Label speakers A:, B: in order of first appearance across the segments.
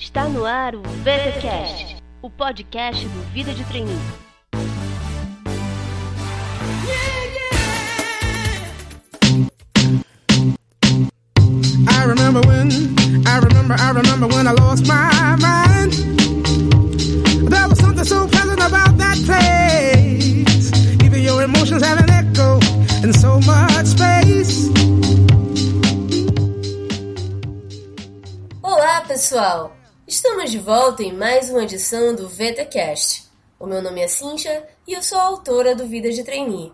A: Está no ar o VTCast, o podcast do Vida de Treininho.
B: I remember when, I remember, I remember when I lost my mind. There was something so pleasant about that place. Even your emotions have an echo in so much space.
C: Olá, pessoal! Estamos de volta em mais uma edição do VTCast. O meu nome é Cincha e eu sou a autora do Vida de Trainee.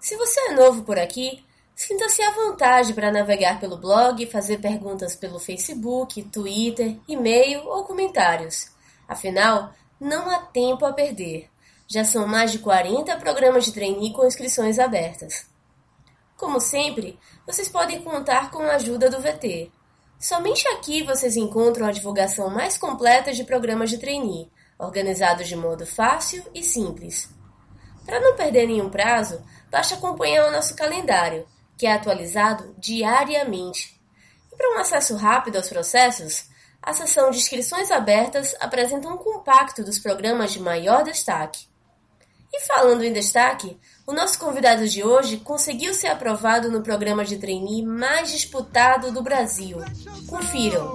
C: Se você é novo por aqui, sinta-se à vontade para navegar pelo blog, fazer perguntas pelo Facebook, Twitter, e-mail ou comentários. Afinal, não há tempo a perder. Já são mais de 40 programas de trainee com inscrições abertas. Como sempre, vocês podem contar com a ajuda do VT. Somente aqui vocês encontram a divulgação mais completa de programas de trainee, organizados de modo fácil e simples. Para não perder nenhum prazo, basta acompanhar o nosso calendário, que é atualizado diariamente. E para um acesso rápido aos processos, a seção de inscrições abertas apresenta um compacto dos programas de maior destaque. E falando em destaque, o nosso convidado de hoje conseguiu ser aprovado no programa de trainee mais disputado do Brasil. Confiram!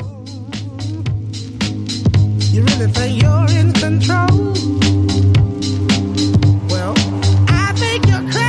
B: You're in control? Well, I think you're crazy.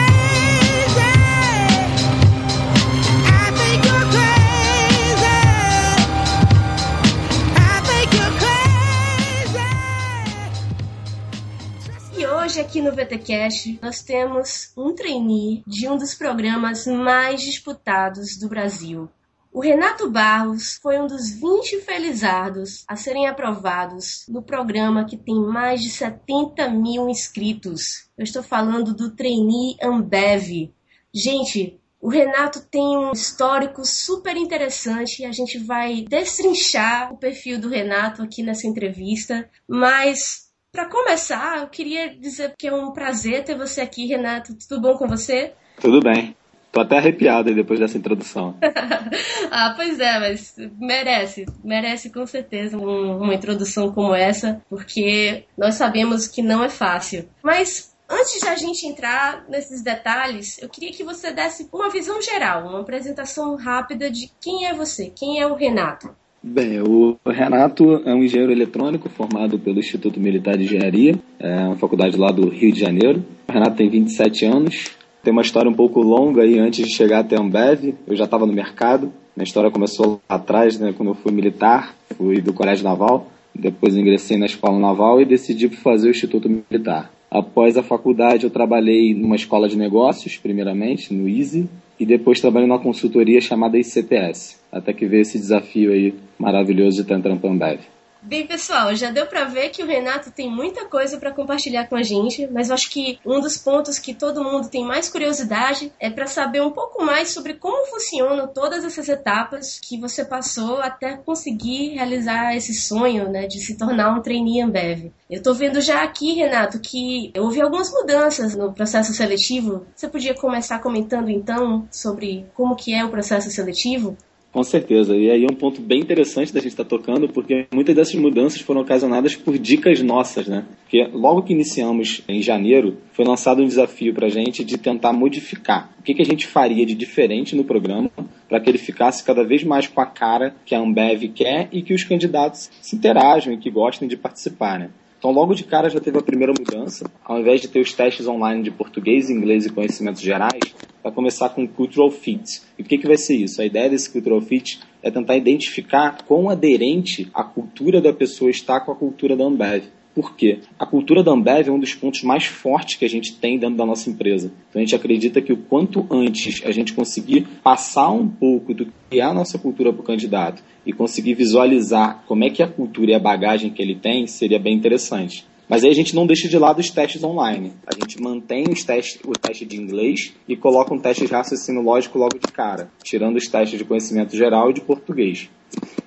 C: Hoje aqui no VTCast nós temos um trainee de um dos programas mais disputados do Brasil. O Renato Barros foi um dos 20 felizardos a serem aprovados no programa que tem mais de 70 mil inscritos. Eu estou falando do trainee Ambev. Gente, o Renato tem um histórico super interessante e a gente vai destrinchar o perfil do Renato aqui nessa entrevista, mas para começar, eu queria dizer que é um prazer ter você aqui, Renato. Tudo bom com você?
D: Tudo bem. Tô até arrepiado depois dessa introdução.
C: ah, pois é, mas merece, merece com certeza um- uma introdução como essa, porque nós sabemos que não é fácil. Mas antes de a gente entrar nesses detalhes, eu queria que você desse uma visão geral, uma apresentação rápida de quem é você, quem é o Renato.
D: Bem, o Renato é um engenheiro eletrônico formado pelo Instituto Militar de Engenharia, é uma faculdade lá do Rio de Janeiro. O Renato tem 27 anos, tem uma história um pouco longa aí antes de chegar até a Ambev. Eu já estava no mercado, minha história começou lá atrás, né, quando eu fui militar, fui do Colégio Naval, depois ingressei na Escola Naval e decidi fazer o Instituto Militar. Após a faculdade, eu trabalhei numa escola de negócios, primeiramente, no Easy, e depois trabalhei numa consultoria chamada ICTS, até que veio esse desafio aí maravilhoso de estar a Ambev.
C: Bem, pessoal, já deu pra ver que o Renato tem muita coisa pra compartilhar com a gente, mas eu acho que um dos pontos que todo mundo tem mais curiosidade é pra saber um pouco mais sobre como funcionam todas essas etapas que você passou até conseguir realizar esse sonho, né, de se tornar um trainee Ambev. Eu tô vendo já aqui, Renato, que houve algumas mudanças no processo seletivo. Você podia começar comentando então sobre como que é o processo seletivo?
D: Com certeza, e aí é um ponto bem interessante da gente estar tocando, porque muitas dessas mudanças foram ocasionadas por dicas nossas, né? Porque logo que iniciamos em janeiro, foi lançado um desafio para a gente de tentar modificar o que, que a gente faria de diferente no programa para que ele ficasse cada vez mais com a cara que a Ambev quer e que os candidatos se interajam e que gostem de participar, né? Então, logo de cara já teve a primeira mudança. Ao invés de ter os testes online de português, inglês e conhecimentos gerais, vai começar com Cultural Fit. E o que, que vai ser isso? A ideia desse Cultural Fit é tentar identificar quão aderente a cultura da pessoa está com a cultura da Ambev. Por quê? A cultura da Ambev é um dos pontos mais fortes que a gente tem dentro da nossa empresa. Então a gente acredita que o quanto antes a gente conseguir passar um pouco do que é a nossa cultura para o candidato e conseguir visualizar como é que a cultura e a bagagem que ele tem, seria bem interessante. Mas aí a gente não deixa de lado os testes online. A gente mantém os testes, o teste de inglês e coloca um teste de raciocínio lógico logo de cara, tirando os testes de conhecimento geral e de português.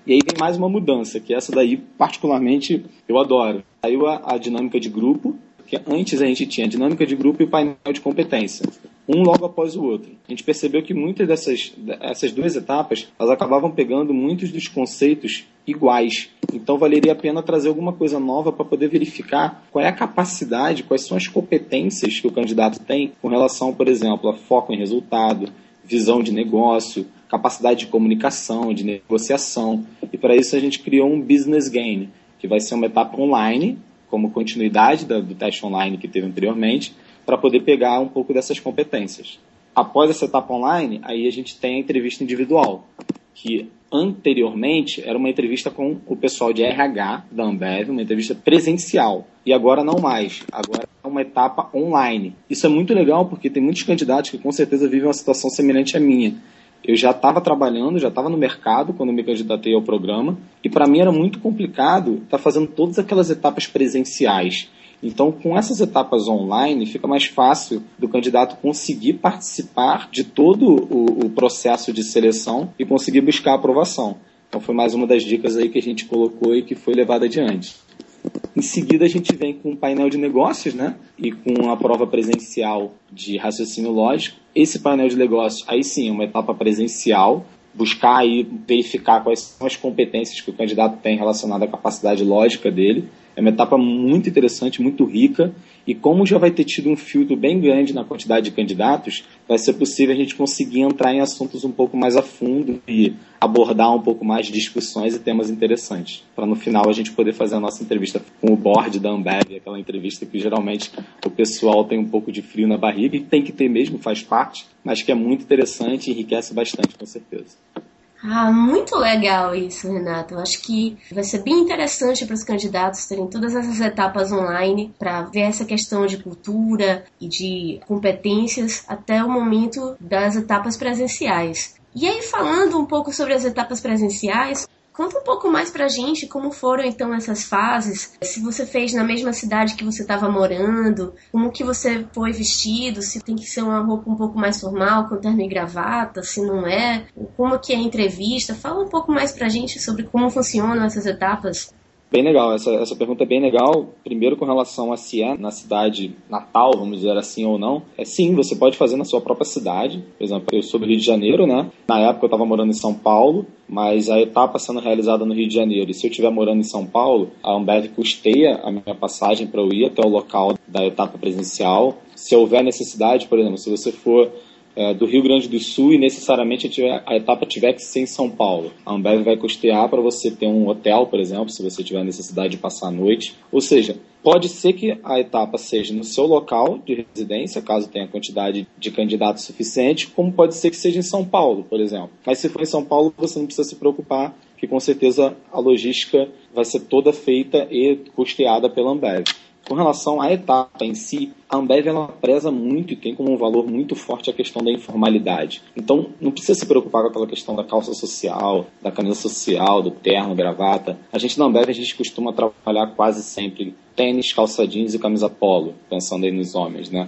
D: E aí vem mais uma mudança, que essa daí, particularmente, eu adoro. Saiu a, a dinâmica de grupo, que antes a gente tinha a dinâmica de grupo e o painel de competência. um logo após o outro. A gente percebeu que muitas dessas essas duas etapas, elas acabavam pegando muitos dos conceitos iguais. Então valeria a pena trazer alguma coisa nova para poder verificar qual é a capacidade, quais são as competências que o candidato tem com relação, por exemplo, a foco em resultado, visão de negócio, capacidade de comunicação, de negociação. E para isso a gente criou um business game, que vai ser uma etapa online, como continuidade do teste online que teve anteriormente, para poder pegar um pouco dessas competências. Após essa etapa online, aí a gente tem a entrevista individual, que anteriormente era uma entrevista com o pessoal de RH da Ambev, uma entrevista presencial. E agora não mais. Agora é uma etapa online. Isso é muito legal porque tem muitos candidatos que com certeza vivem uma situação semelhante à minha. Eu já estava trabalhando, já estava no mercado quando me candidatei ao programa, e para mim era muito complicado estar tá fazendo todas aquelas etapas presenciais. Então, com essas etapas online, fica mais fácil do candidato conseguir participar de todo o, o processo de seleção e conseguir buscar aprovação. Então, foi mais uma das dicas aí que a gente colocou e que foi levada adiante. Em seguida, a gente vem com um painel de negócios, né? E com a prova presencial de raciocínio lógico. Esse painel de negócios, aí sim, é uma etapa presencial, buscar e verificar quais são as competências que o candidato tem relacionadas à capacidade lógica dele. É uma etapa muito interessante, muito rica, e como já vai ter tido um filtro bem grande na quantidade de candidatos, vai ser possível a gente conseguir entrar em assuntos um pouco mais a fundo e abordar um pouco mais discussões e temas interessantes, para no final a gente poder fazer a nossa entrevista com o board da Ambev, aquela entrevista que geralmente o pessoal tem um pouco de frio na barriga, e tem que ter mesmo, faz parte, mas que é muito interessante e enriquece bastante, com certeza.
C: Ah, muito legal isso, Renato. Eu acho que vai ser bem interessante para os candidatos terem todas essas etapas online para ver essa questão de cultura e de competências até o momento das etapas presenciais. E aí, falando um pouco sobre as etapas presenciais, Conta um pouco mais pra gente como foram então essas fases. Se você fez na mesma cidade que você estava morando, como que você foi vestido, se tem que ser uma roupa um pouco mais formal, com terno e gravata, se não é, como que é a entrevista. Fala um pouco mais pra gente sobre como funcionam essas etapas.
D: Bem legal, essa, essa pergunta é bem legal. Primeiro, com relação a se é na cidade natal, vamos dizer assim ou não. É sim, você pode fazer na sua própria cidade. Por exemplo, eu sou do Rio de Janeiro, né? Na época eu estava morando em São Paulo, mas a etapa sendo realizada no Rio de Janeiro. E se eu estiver morando em São Paulo, a Ambev custeia a minha passagem para eu ir até o local da etapa presencial. Se houver necessidade, por exemplo, se você for é, do Rio Grande do Sul e necessariamente a, etapa tiver que ser em São Paulo. A Ambev vai custear para você ter um hotel, por exemplo, se você tiver necessidade de passar a noite. Ou seja, pode ser que a etapa seja no seu local de residência, caso tenha quantidade de candidatos suficiente, como pode ser que seja em São Paulo, por exemplo. Mas se for em São Paulo, você não precisa se preocupar, que com certeza a logística vai ser toda feita e custeada pela Ambev. Com relação à etapa em si, a Ambev ela preza muito e tem como um valor muito forte a questão da informalidade. Então, não precisa se preocupar com aquela questão da calça social, da camisa social, do terno, gravata. A gente na Ambev a gente costuma trabalhar quase sempre tênis, calça jeans e camisa polo, pensando aí nos homens, né?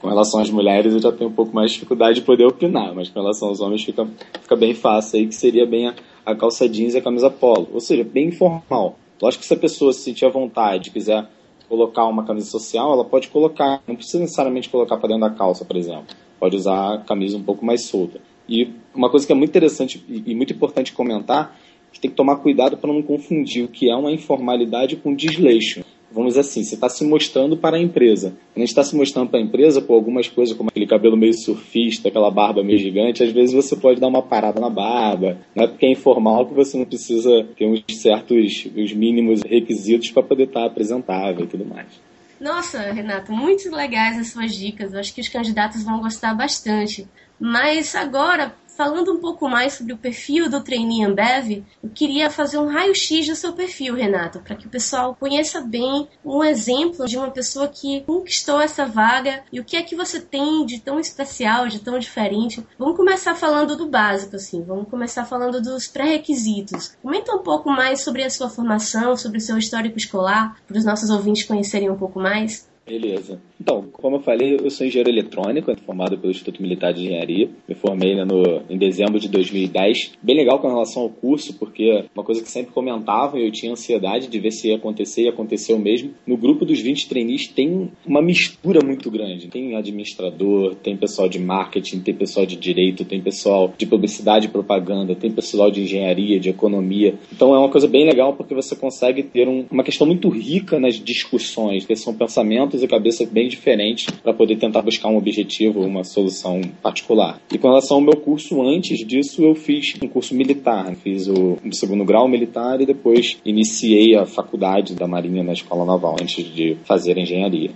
D: Com relação às mulheres, eu já tenho um pouco mais de dificuldade de poder opinar, mas com relação aos homens fica, fica bem fácil aí, que seria bem a, a calça jeans e a camisa polo. Ou seja, bem informal. Lógico que se a pessoa se sentir à vontade, quiser colocar uma camisa social, ela pode colocar, não precisa necessariamente colocar para dentro da calça, por exemplo. Pode usar a camisa um pouco mais solta. E uma coisa que é muito interessante e muito importante comentar, que tem que tomar cuidado para não confundir o que é uma informalidade com desleixo vamos dizer assim, você está se mostrando para a empresa. A gente está se mostrando para a empresa, por algumas coisas, como aquele cabelo meio surfista, aquela barba meio gigante, às vezes você pode dar uma parada na barba. Não é porque é informal que você não precisa ter uns certos, os mínimos requisitos para poder estar tá apresentável e tudo mais.
C: Nossa, Renato, muito legais as suas dicas. Eu acho que os candidatos vão gostar bastante. Mas agora, Falando um pouco mais sobre o perfil do trainee Ambev, eu queria fazer um raio-x do seu perfil, Renato, para que o pessoal conheça bem um exemplo de uma pessoa que conquistou essa vaga e o que é que você tem de tão especial, de tão diferente. Vamos começar falando do básico, assim, vamos começar falando dos pré-requisitos. Comenta um pouco mais sobre a sua formação, sobre o seu histórico escolar, para os nossos ouvintes conhecerem um pouco mais.
D: Beleza. Então, como eu falei, eu sou engenheiro eletrônico, formado pelo Instituto Militar de Engenharia. Me formei né, no, em dezembro de 2010. Bem legal com relação ao curso, porque uma coisa que sempre comentavam e eu tinha ansiedade de ver se ia acontecer e aconteceu mesmo. No grupo dos 20 trainees tem uma mistura muito grande. Tem administrador, tem pessoal de marketing, tem pessoal de direito, tem pessoal de publicidade e propaganda, tem pessoal de engenharia, de economia. Então é uma coisa bem legal porque você consegue ter um, uma questão muito rica nas discussões, que são pensamentos e cabeça bem diferentes para poder tentar buscar um objetivo, uma solução particular. E com relação ao meu curso, antes disso eu fiz um curso militar, fiz o segundo grau militar e depois iniciei a faculdade da Marinha na Escola Naval, antes de fazer engenharia.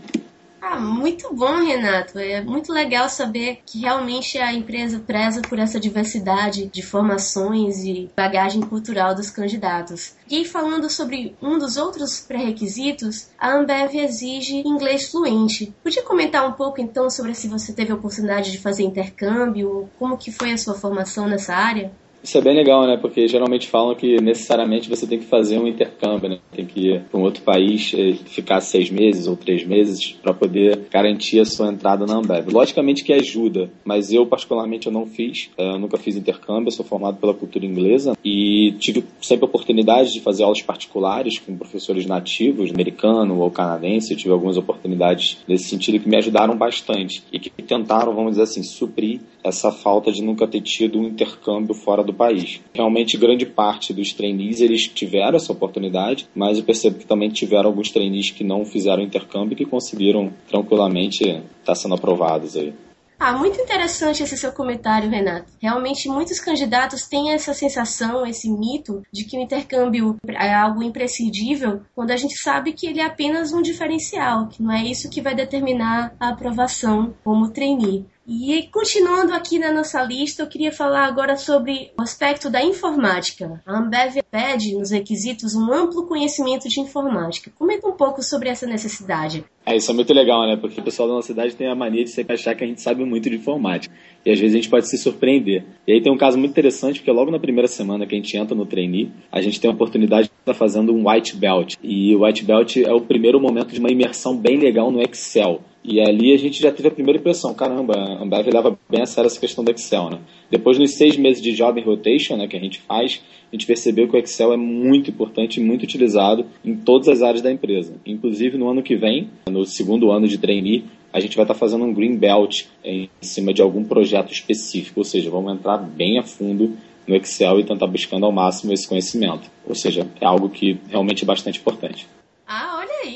C: Ah, muito bom, Renato. É muito legal saber que realmente a empresa preza por essa diversidade de formações e bagagem cultural dos candidatos. E falando sobre um dos outros pré-requisitos, a Ambev exige inglês fluente. Podia comentar um pouco então sobre se você teve a oportunidade de fazer intercâmbio, como que foi a sua formação nessa área?
D: Isso é bem legal, né? Porque geralmente falam que necessariamente você tem que fazer um intercâmbio, né? Tem que ir para um outro país, eh, ficar seis meses ou três meses para poder garantir a sua entrada na Ambev. Logicamente que ajuda, mas eu particularmente eu não fiz, eh, eu nunca fiz intercâmbio, eu sou formado pela cultura inglesa e tive sempre a oportunidade de fazer aulas particulares com professores nativos, americano ou canadense. Eu tive algumas oportunidades nesse sentido que me ajudaram bastante e que tentaram, vamos dizer assim, suprir essa falta de nunca ter tido um intercâmbio fora do país. Realmente, grande parte dos trainees eles tiveram essa oportunidade, mas eu percebo que também tiveram alguns trainees que não fizeram intercâmbio e que conseguiram tranquilamente estar tá sendo aprovados aí.
C: Ah, muito interessante esse seu comentário, Renato. Realmente, muitos candidatos têm essa sensação, esse mito de que o intercâmbio é algo imprescindível, quando a gente sabe que ele é apenas um diferencial, que não é isso que vai determinar a aprovação como trainee. E continuando aqui na nossa lista, eu queria falar agora sobre o aspecto da informática. A Ambev pede nos requisitos um amplo conhecimento de informática. Comenta um pouco sobre essa necessidade.
D: É, isso é muito legal, né? Porque o pessoal da nossa cidade tem a mania de sempre achar que a gente sabe muito de informática. E às vezes a gente pode se surpreender. E aí tem um caso muito interessante, porque logo na primeira semana que a gente entra no trainee, a gente tem a oportunidade de estar fazendo um white belt. E o white belt é o primeiro momento de uma imersão bem legal no Excel. E ali a gente já teve a primeira impressão, caramba, a Ambev leva bem a sério essa questão do Excel, né? Depois dos seis meses de job rotation, né, que a gente faz, a gente percebeu que o Excel é muito importante e muito utilizado em todas as áreas da empresa. Inclusive no ano que vem, no segundo ano de trainee, a gente vai estar fazendo um green belt em cima de algum projeto específico, ou seja, vamos entrar bem a fundo no Excel e tentar buscando ao máximo esse conhecimento. Ou seja, é algo que realmente é bastante importante.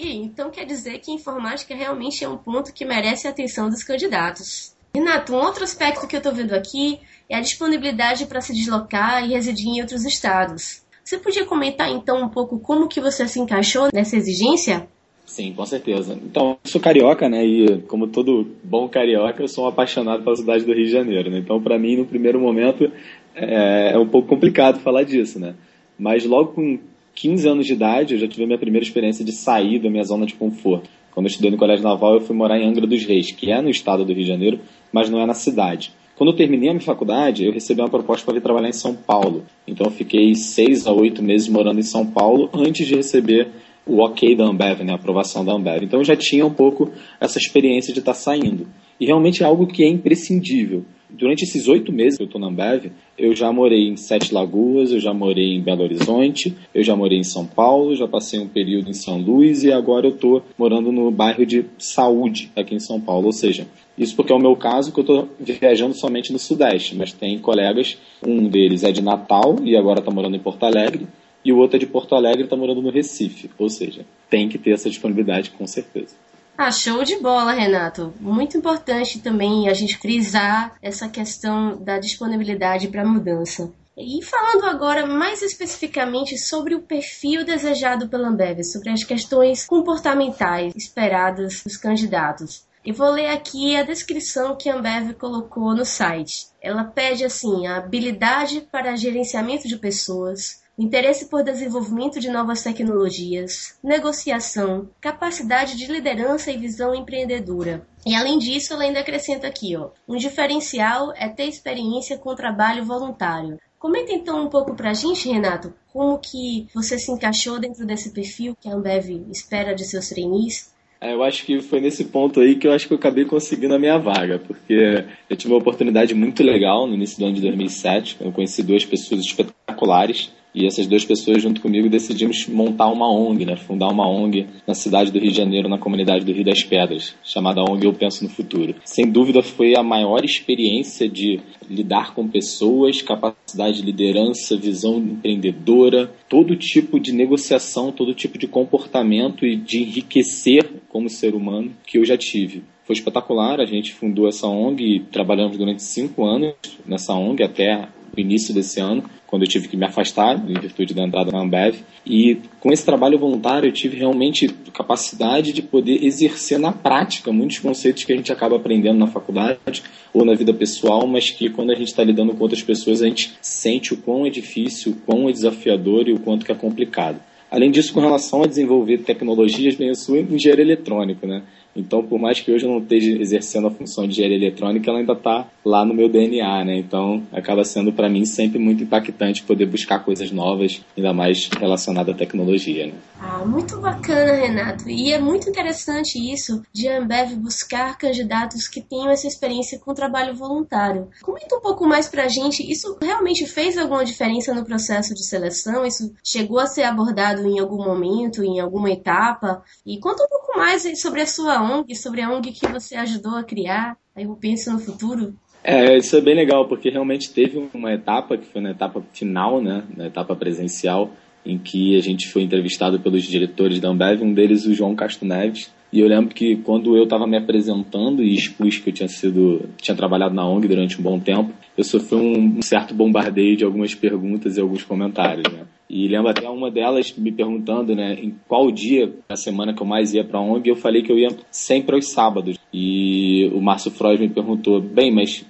C: Então quer dizer que informática realmente é um ponto que merece a atenção dos candidatos. Renato, um outro aspecto que eu estou vendo aqui é a disponibilidade para se deslocar e residir em outros estados. Você podia comentar então um pouco como que você se encaixou nessa exigência?
D: Sim, com certeza. Então, eu sou carioca, né? E como todo bom carioca, eu sou um apaixonado pela cidade do Rio de Janeiro. Né? Então, para mim, no primeiro momento, é, é um pouco complicado falar disso, né? Mas logo com 15 anos de idade, eu já tive a minha primeira experiência de sair da minha zona de conforto. Quando eu estudei no Colégio Naval, eu fui morar em Angra dos Reis, que é no estado do Rio de Janeiro, mas não é na cidade. Quando eu terminei a minha faculdade, eu recebi uma proposta para vir trabalhar em São Paulo. Então eu fiquei seis a oito meses morando em São Paulo antes de receber o ok da Ambev, né, a aprovação da Ambev. Então eu já tinha um pouco essa experiência de estar saindo. E realmente é algo que é imprescindível. Durante esses oito meses que eu estou na Ambev, eu já morei em Sete Lagoas, eu já morei em Belo Horizonte, eu já morei em São Paulo, já passei um período em São Luís e agora eu estou morando no bairro de Saúde, aqui em São Paulo. Ou seja, isso porque é o meu caso que eu estou viajando somente no Sudeste, mas tem colegas, um deles é de Natal e agora está morando em Porto Alegre, e o outro é de Porto Alegre e está morando no Recife. Ou seja, tem que ter essa disponibilidade com certeza.
C: Ah, show de bola, Renato. Muito importante também a gente frisar essa questão da disponibilidade para mudança. E falando agora mais especificamente sobre o perfil desejado pela Ambev, sobre as questões comportamentais esperadas dos candidatos. Eu vou ler aqui a descrição que a Ambev colocou no site. Ela pede assim: a habilidade para gerenciamento de pessoas, interesse por desenvolvimento de novas tecnologias, negociação, capacidade de liderança e visão empreendedora. E além disso, ela ainda acrescenta aqui, ó, um diferencial é ter experiência com trabalho voluntário. Comenta então um pouco pra gente, Renato, como que você se encaixou dentro desse perfil que a Ambev espera de seus trainees
D: É, eu acho que foi nesse ponto aí que eu acho que eu acabei conseguindo a minha vaga, porque eu tive uma oportunidade muito legal no início do ano de 2007. Eu conheci duas pessoas espetaculares e essas duas pessoas, junto comigo, decidimos montar uma ONG, né? fundar uma ONG na cidade do Rio de Janeiro, na comunidade do Rio das Pedras, chamada ONG Eu Penso no Futuro. Sem dúvida, foi a maior experiência de lidar com pessoas, capacidade de liderança, visão empreendedora, todo tipo de negociação, todo tipo de comportamento e de enriquecer como ser humano que eu já tive foi espetacular. A gente fundou essa ONG e trabalhamos durante cinco anos nessa ONG até o início desse ano, quando eu tive que me afastar em virtude da entrada na Ambev. E com esse trabalho voluntário eu tive realmente capacidade de poder exercer na prática muitos conceitos que a gente acaba aprendendo na faculdade ou na vida pessoal, mas que quando a gente está lidando com outras pessoas a gente sente o quão é difícil, o quão é desafiador e o quanto que é complicado. Além disso, com relação a desenvolver tecnologias, bem, eu sou engenheiro eletrônico, né? Então, por mais que hoje eu não esteja exercendo a função de engenharia eletrônica, ela ainda está lá no meu DNA, né? Então, acaba sendo para mim sempre muito impactante poder buscar coisas novas, ainda mais relacionadas à tecnologia, né?
C: Ah, muito bacana, Renato. E é muito interessante isso de Ambev buscar candidatos que tenham essa experiência com trabalho voluntário. Comenta um pouco mais para a gente, isso realmente fez alguma diferença no processo de seleção? Isso chegou a ser abordado em algum momento, em alguma etapa? E conta um pouco mais sobre a sua ONG, sobre a ONG que você ajudou a criar. Aí eu penso no futuro.
D: É, isso é bem legal, porque realmente teve uma etapa, que foi na etapa final, né, na etapa presencial, em que a gente foi entrevistado pelos diretores da Ambev, um deles o João Castro Neves, e eu lembro que quando eu estava me apresentando e expus que eu tinha sido, tinha trabalhado na ONG durante um bom tempo, eu sofri um certo bombardeio de algumas perguntas e alguns comentários, né? E lembro até uma delas me perguntando, né, em qual dia da semana que eu mais ia para a ONG, eu falei que eu ia sempre aos sábados. E o Márcio Freud me perguntou, bem, mas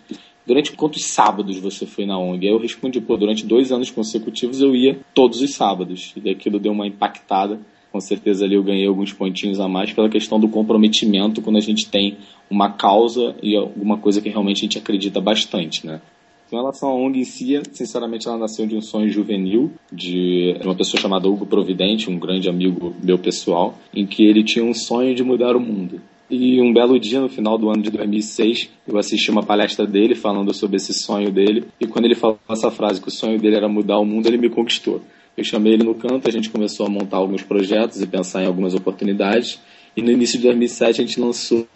D: durante quantos sábados você foi na ONG? Aí eu respondi, pô, durante dois anos consecutivos eu ia todos os sábados. E aquilo deu uma impactada. Com certeza ali eu ganhei alguns pontinhos a mais pela questão do comprometimento quando a gente tem uma causa e alguma coisa que realmente a gente acredita bastante, né? Com relação à ONG em si, sinceramente, ela nasceu de um sonho juvenil de uma pessoa chamada Hugo Providente, um grande amigo meu pessoal, em que ele tinha um sonho de mudar o mundo. E um belo dia, no final do ano de 2006, eu assisti uma palestra dele falando sobre esse sonho dele. E quando ele falou essa frase, que o sonho dele era mudar o mundo, ele me conquistou. Eu chamei ele no canto, a gente começou a montar alguns projetos e pensar em algumas oportunidades. E no início de 2007 a gente lançou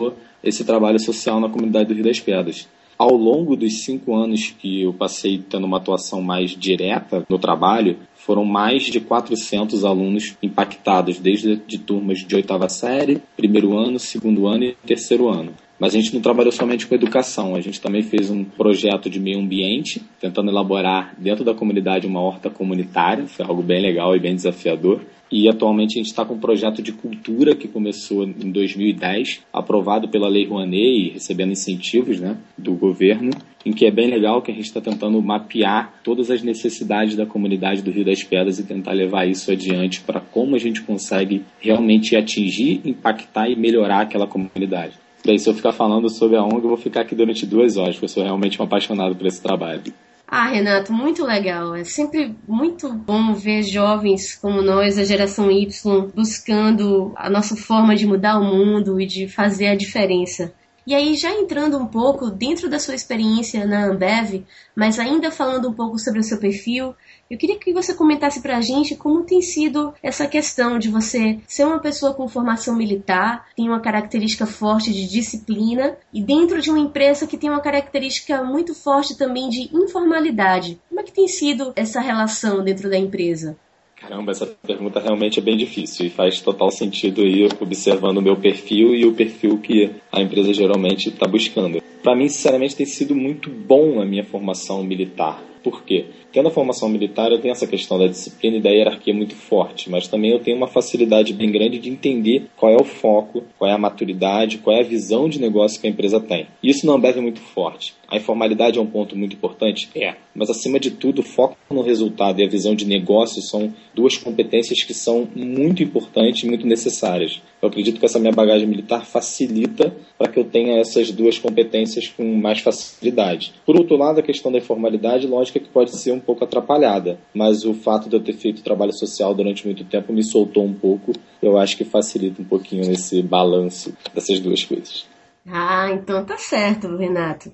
D: esse trabalho social na comunidade do Rio das Pedras. Ao longo dos cinco anos que eu passei tendo uma atuação mais direta no trabalho, foram mais de 400 alunos impactados, desde de turmas de oitava série, primeiro ano, segundo ano e terceiro ano. Mas a gente não trabalhou somente com educação, a gente também fez um projeto de meio ambiente, tentando elaborar dentro da comunidade uma horta comunitária, foi algo bem legal e bem desafiador. E atualmente a gente está com um projeto de cultura que começou em 2010, aprovado pela Lei Rouanet e recebendo incentivos né, do governo, em que é bem legal que a gente está tentando mapear todas as necessidades da comunidade do Rio das Pedras e tentar levar isso adiante para como a gente consegue realmente atingir, impactar e melhorar aquela comunidade. Bem, se eu ficar falando sobre a ONG, eu vou ficar aqui durante duas horas, porque eu sou realmente um apaixonado por esse trabalho.
C: Ah, Renato, muito legal. É sempre muito bom ver jovens como nós, a geração Y, buscando a nossa forma de mudar o mundo e de fazer a diferença. E aí, já entrando um pouco dentro da sua experiência na Ambev, mas ainda falando um pouco sobre o seu perfil, eu queria que você comentasse para a gente como tem sido essa questão de você ser uma pessoa com formação militar, tem uma característica forte de disciplina e dentro de uma empresa que tem uma característica muito forte também de informalidade. Como é que tem sido essa relação dentro da empresa?
D: Caramba, essa pergunta realmente é bem difícil e faz total sentido aí observando o meu perfil e o perfil que a empresa geralmente está buscando. Para mim, sinceramente, tem sido muito bom a minha formação militar. Por quê? Tendo a formação militar, eu tenho essa questão da disciplina e da hierarquia muito forte, mas também eu tenho uma facilidade bem grande de entender qual é o foco, qual é a maturidade, qual é a visão de negócio que a empresa tem. Isso não é muito forte. A informalidade é um ponto muito importante? É. mas acima de tudo, o foco no resultado e a visão de negócio são duas competências que são muito importantes e muito necessárias. Eu acredito que essa minha bagagem militar facilita para que eu tenha essas duas competências com mais facilidade. Por outro lado, a questão da informalidade, lógica que pode ser um pouco atrapalhada, mas o fato de eu ter feito trabalho social durante muito tempo me soltou um pouco. Eu acho que facilita um pouquinho esse balanço dessas duas coisas.
C: Ah, então tá certo, Renato.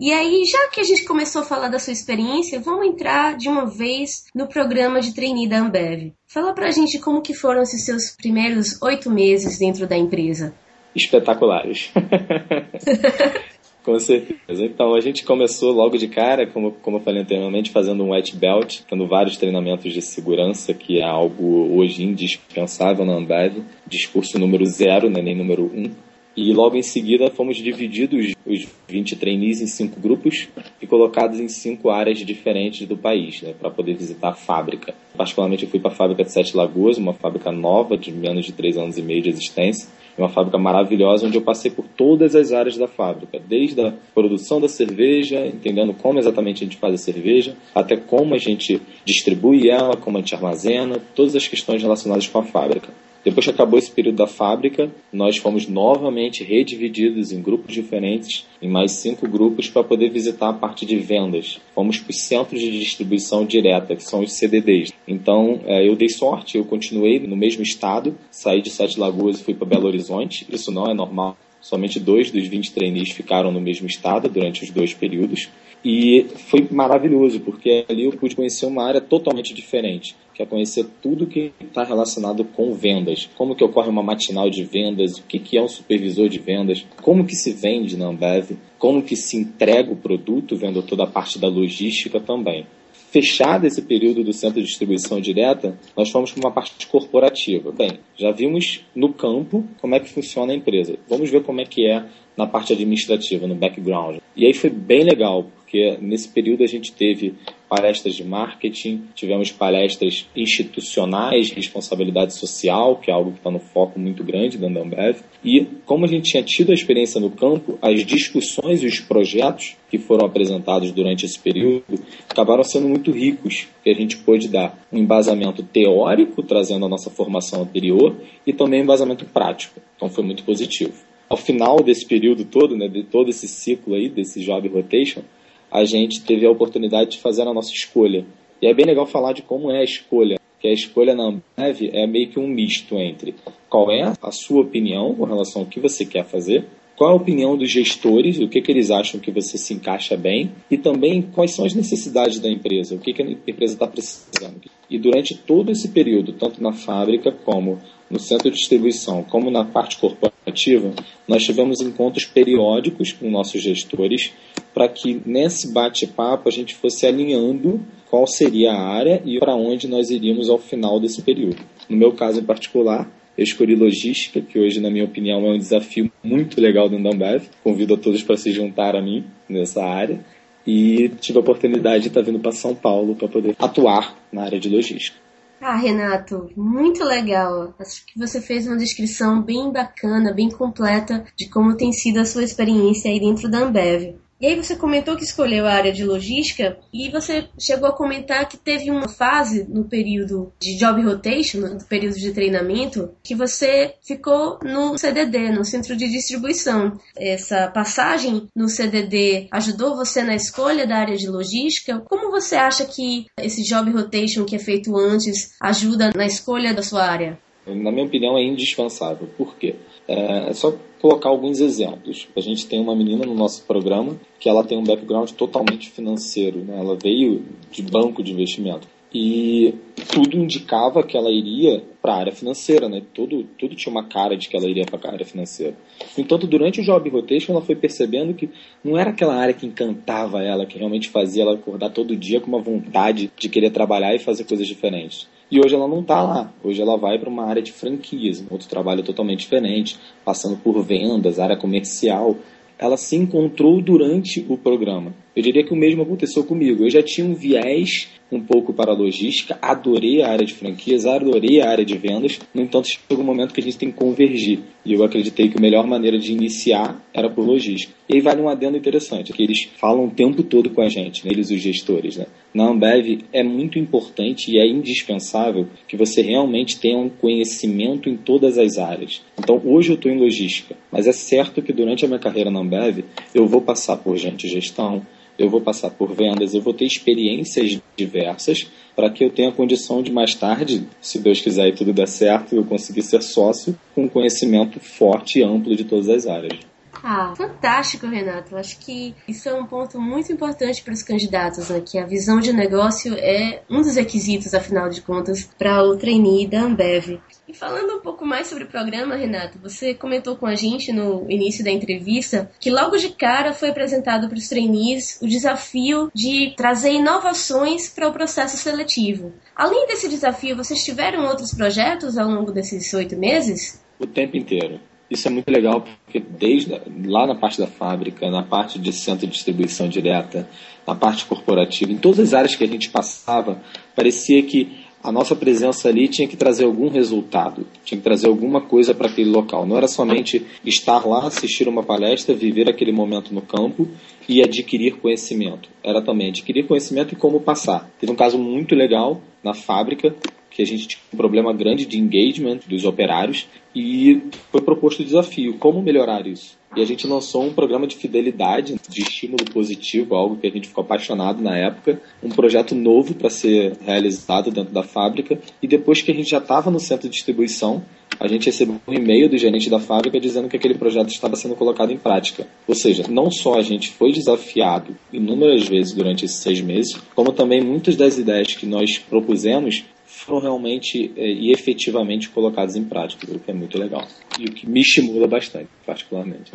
C: E aí, já que a gente começou a falar da sua experiência, vamos entrar de uma vez no programa de trainee da Ambev. Fala pra gente como que foram esses seus primeiros oito meses dentro da empresa.
D: Espetaculares. Com certeza. Então, a gente começou logo de cara, como, como eu falei anteriormente, fazendo um white belt, tendo vários treinamentos de segurança, que é algo hoje indispensável na Ambev. Discurso número zero, né, nem número um e logo em seguida fomos divididos os 20 trainees em cinco grupos e colocados em cinco áreas diferentes do país, né, para poder visitar a fábrica. Particularmente eu fui para a fábrica de Sete Lagoas, uma fábrica nova de menos de três anos e meio de existência, uma fábrica maravilhosa onde eu passei por todas as áreas da fábrica, desde a produção da cerveja, entendendo como exatamente a gente faz a cerveja, até como a gente distribui ela, como a gente armazena, todas as questões relacionadas com a fábrica. Depois que acabou esse período da fábrica, nós fomos novamente redivididos em grupos diferentes, em mais cinco grupos, para poder visitar a parte de vendas. Fomos para os centros de distribuição direta, que são os CDDs. Então, é, eu dei sorte, eu continuei no mesmo estado, saí de Sete Lagoas e fui para Belo Horizonte. Isso não é normal. Somente dois dos 20 trainees ficaram no mesmo estado durante os dois períodos. E foi maravilhoso, porque ali eu pude conhecer uma área totalmente diferente que é conhecer tudo que está relacionado com vendas. Como que ocorre uma matinal de vendas, o que, que é um supervisor de vendas, como que se vende na Ambev, como que se entrega o produto, vendo toda a parte da logística também. Fechado esse período do centro de distribuição direta, nós fomos para uma parte corporativa. Bem, já vimos no campo como é que funciona a empresa. Vamos ver como é que é na parte administrativa, no background. E aí foi bem legal, porque nesse período a gente teve palestras de marketing, tivemos palestras institucionais, responsabilidade social, que é algo que está no foco muito grande da Ambev. E como a gente tinha tido a experiência no campo, as discussões e os projetos que foram apresentados durante esse período acabaram sendo muito ricos, que a gente pôde dar um embasamento teórico, trazendo a nossa formação anterior, e também um embasamento prático. Então foi muito positivo. Ao final desse período todo, né, de todo esse ciclo aí, desse job rotation, a gente teve a oportunidade de fazer a nossa escolha. E é bem legal falar de como é a escolha, que a escolha na Ambev é meio que um misto entre qual é a sua opinião com relação ao que você quer fazer, qual a opinião dos gestores, o que, que eles acham que você se encaixa bem, e também quais são as necessidades da empresa, o que, que a empresa está precisando. E durante todo esse período, tanto na fábrica como no centro de distribuição, como na parte corporativa, nós tivemos encontros periódicos com nossos gestores para que nesse bate-papo a gente fosse alinhando qual seria a área e para onde nós iríamos ao final desse período. No meu caso em particular, eu escolhi logística, que hoje, na minha opinião, é um desafio muito legal dentro da Ambev. Convido a todos para se juntar a mim nessa área. E tive a oportunidade de estar vindo para São Paulo para poder atuar na área de logística.
C: Ah, Renato, muito legal. Acho que você fez uma descrição bem bacana, bem completa de como tem sido a sua experiência aí dentro da Ambev. E aí você comentou que escolheu a área de logística e você chegou a comentar que teve uma fase no período de job rotation, no período de treinamento, que você ficou no CDD, no centro de distribuição. Essa passagem no CDD ajudou você na escolha da área de logística? Como você acha que esse job rotation que é feito antes ajuda na escolha da sua área?
D: Na minha opinião, é indispensável. Por quê? É, é só colocar alguns exemplos. A gente tem uma menina no nosso programa que ela tem um background totalmente financeiro. Né? Ela veio de banco de investimento. E tudo indicava que ela iria para a área financeira, né? Tudo, tudo tinha uma cara de que ela iria para a área financeira. Entanto, durante o job rotation, ela foi percebendo que não era aquela área que encantava ela, que realmente fazia ela acordar todo dia com uma vontade de querer trabalhar e fazer coisas diferentes. E hoje ela não está lá. Hoje ela vai para uma área de franquias, outro trabalho totalmente diferente, passando por vendas, área comercial. Ela se encontrou durante o programa. Eu diria que o mesmo aconteceu comigo. Eu já tinha um viés um pouco para a logística, adorei a área de franquias, adorei a área de vendas, no entanto chegou um momento que a gente tem que convergir. E eu acreditei que a melhor maneira de iniciar era por logística. E aí vale um adendo interessante, que eles falam o tempo todo com a gente, né? eles os gestores. Né? Na Ambev é muito importante e é indispensável que você realmente tenha um conhecimento em todas as áreas. Então hoje eu estou em logística, mas é certo que durante a minha carreira na Ambev eu vou passar por gente gestão, eu vou passar por vendas, eu vou ter experiências diversas para que eu tenha condição de mais tarde, se Deus quiser e tudo der certo, eu conseguir ser sócio com conhecimento forte e amplo de todas as áreas.
C: Ah, fantástico, Renato. Acho que isso é um ponto muito importante para os candidatos, né? Que a visão de negócio é um dos requisitos, afinal de contas, para o trainee da Ambev. E falando um pouco mais sobre o programa, Renato, você comentou com a gente no início da entrevista que logo de cara foi apresentado para os trainees o desafio de trazer inovações para o processo seletivo. Além desse desafio, vocês tiveram outros projetos ao longo desses oito meses?
D: O tempo inteiro. Isso é muito legal porque desde lá na parte da fábrica, na parte de centro de distribuição direta, na parte corporativa, em todas as áreas que a gente passava, parecia que a nossa presença ali tinha que trazer algum resultado, tinha que trazer alguma coisa para aquele local. Não era somente estar lá, assistir uma palestra, viver aquele momento no campo e adquirir conhecimento. Era também adquirir conhecimento e como passar. Teve um caso muito legal na fábrica que a gente tinha um problema grande de engagement dos operários e foi proposto o desafio, como melhorar isso? E a gente lançou um programa de fidelidade, de estímulo positivo, algo que a gente ficou apaixonado na época, um projeto novo para ser realizado dentro da fábrica. E depois que a gente já estava no centro de distribuição, a gente recebeu um e-mail do gerente da fábrica dizendo que aquele projeto estava sendo colocado em prática. Ou seja, não só a gente foi desafiado inúmeras vezes durante esses seis meses, como também muitas das ideias que nós propusemos foram realmente é, e efetivamente colocados em prática, o que é muito legal. E o que me estimula bastante, particularmente.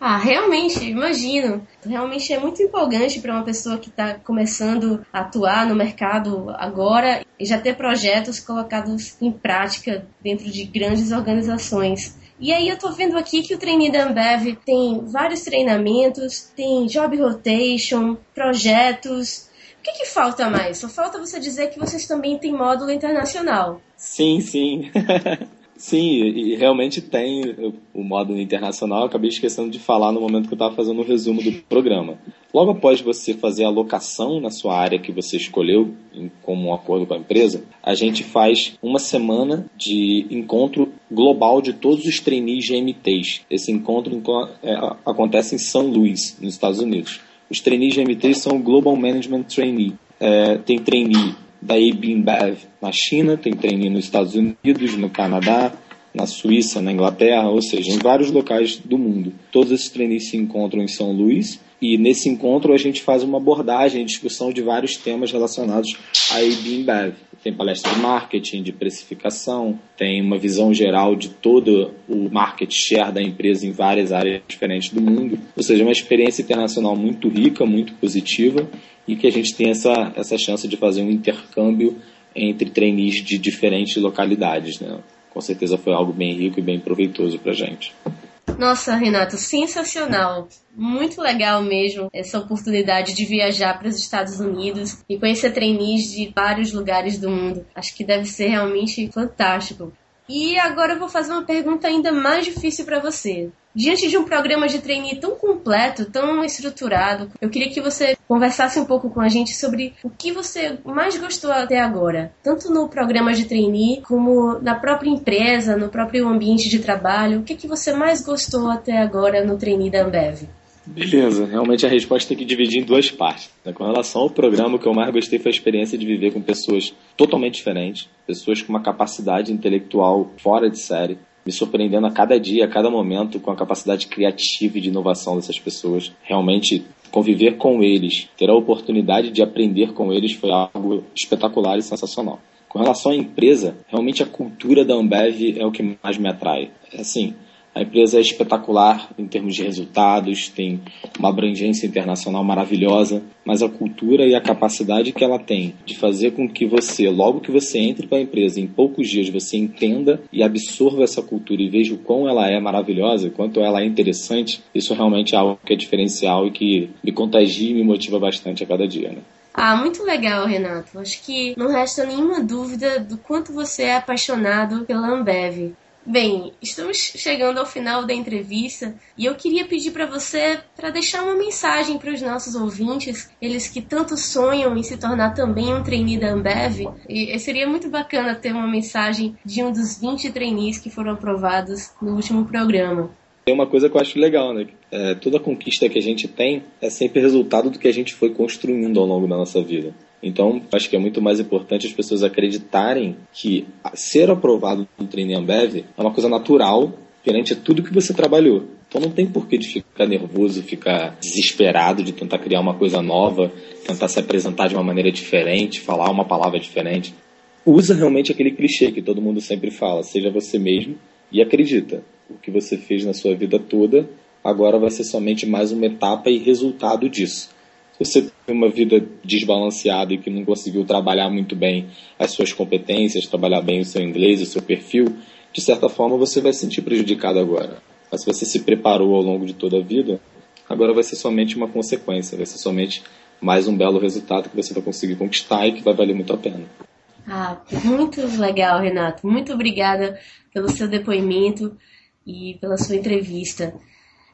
C: Ah, realmente, imagino. Realmente é muito empolgante para uma pessoa que está começando a atuar no mercado agora e já ter projetos colocados em prática dentro de grandes organizações. E aí eu tô vendo aqui que o trainee Ambev tem vários treinamentos, tem job rotation, projetos, o que, que falta mais? Só falta você dizer que vocês também têm módulo internacional.
D: Sim, sim. Sim, e realmente tem o módulo internacional. acabei esquecendo de falar no momento que eu estava fazendo o um resumo do programa. Logo após você fazer a alocação na sua área que você escolheu, em, como um acordo com a empresa, a gente faz uma semana de encontro global de todos os trainees GMTs. Esse encontro é, acontece em São Luís, nos Estados Unidos. Os trainees GMT são o Global Management Trainee. É, tem trainee da IBMBev na China, tem trainee nos Estados Unidos, no Canadá, na Suíça, na Inglaterra, ou seja, em vários locais do mundo. Todos esses trainees se encontram em São Luís e nesse encontro a gente faz uma abordagem, discussão de vários temas relacionados à IBMBev. Tem palestra de marketing, de precificação, tem uma visão geral de todo o market share da empresa em várias áreas diferentes do mundo. Ou seja, uma experiência internacional muito rica, muito positiva e que a gente tem essa, essa chance de fazer um intercâmbio entre trainees de diferentes localidades. Né? Com certeza foi algo bem rico e bem proveitoso para gente.
C: Nossa, Renato, sensacional. Muito legal mesmo essa oportunidade de viajar para os Estados Unidos e conhecer trainees de vários lugares do mundo. Acho que deve ser realmente fantástico. E agora eu vou fazer uma pergunta ainda mais difícil para você. Diante de um programa de trainee tão completo, tão estruturado, eu queria que você conversasse um pouco com a gente sobre o que você mais gostou até agora, tanto no programa de trainee como na própria empresa, no próprio ambiente de trabalho. O que, que você mais gostou até agora no trainee da Ambev?
D: Beleza, realmente a resposta tem que dividir em duas partes. Né? Com relação ao programa, o que eu mais gostei foi a experiência de viver com pessoas totalmente diferentes, pessoas com uma capacidade intelectual fora de série, me surpreendendo a cada dia, a cada momento, com a capacidade criativa e de inovação dessas pessoas. Realmente, conviver com eles, ter a oportunidade de aprender com eles foi algo espetacular e sensacional. Com relação à empresa, realmente a cultura da Ambev é o que mais me atrai. Assim, A empresa é espetacular em termos de resultados, tem uma abrangência internacional maravilhosa, mas a cultura e a capacidade que ela tem de fazer com que você, logo que você entre para a empresa, em poucos dias você entenda e absorva essa cultura e veja o quão ela é maravilhosa, quanto ela é interessante, isso realmente é algo que é diferencial e que me contagia e me motiva bastante a cada dia. Né?
C: Ah, muito legal, Renato. Acho que não resta nenhuma dúvida do quanto você é apaixonado pela Ambev. Bem, estamos chegando ao final da entrevista e eu queria pedir para você para deixar uma mensagem para os nossos ouvintes, eles que tanto sonham em se tornar também um trainee da Ambev. E seria muito bacana ter uma mensagem de um dos 20 trainees que foram aprovados no último programa.
D: Tem uma coisa que eu acho legal, né? É, toda conquista que a gente tem é sempre resultado do que a gente foi construindo ao longo da nossa vida. Então, acho que é muito mais importante as pessoas acreditarem que ser aprovado no Treine Ambev é uma coisa natural perante tudo que você trabalhou. Então não tem porquê de ficar nervoso, ficar desesperado de tentar criar uma coisa nova, tentar se apresentar de uma maneira diferente, falar uma palavra diferente. Usa realmente aquele clichê que todo mundo sempre fala, seja você mesmo e acredita. O que você fez na sua vida toda agora vai ser somente mais uma etapa e resultado disso você tem uma vida desbalanceada e que não conseguiu trabalhar muito bem as suas competências, trabalhar bem o seu inglês, o seu perfil, de certa forma você vai se sentir prejudicado agora. Mas se você se preparou ao longo de toda a vida, agora vai ser somente uma consequência, vai ser somente mais um belo resultado que você vai conseguir conquistar e que vai valer muito a pena.
C: Ah, muito legal, Renato. Muito obrigada pelo seu depoimento e pela sua entrevista.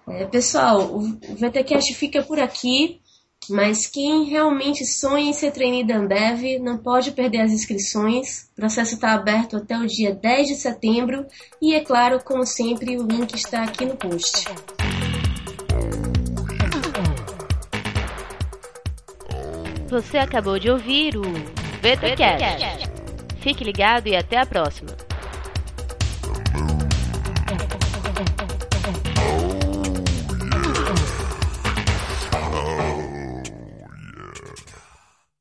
C: É, pessoal, o VTCast fica por aqui. Mas quem realmente sonha em ser trainee da Ambev não pode perder as inscrições. O processo está aberto até o dia 10 de setembro e, é claro, como sempre, o link está aqui no post.
A: Você acabou de ouvir o VTCast. Fique ligado e até a próxima.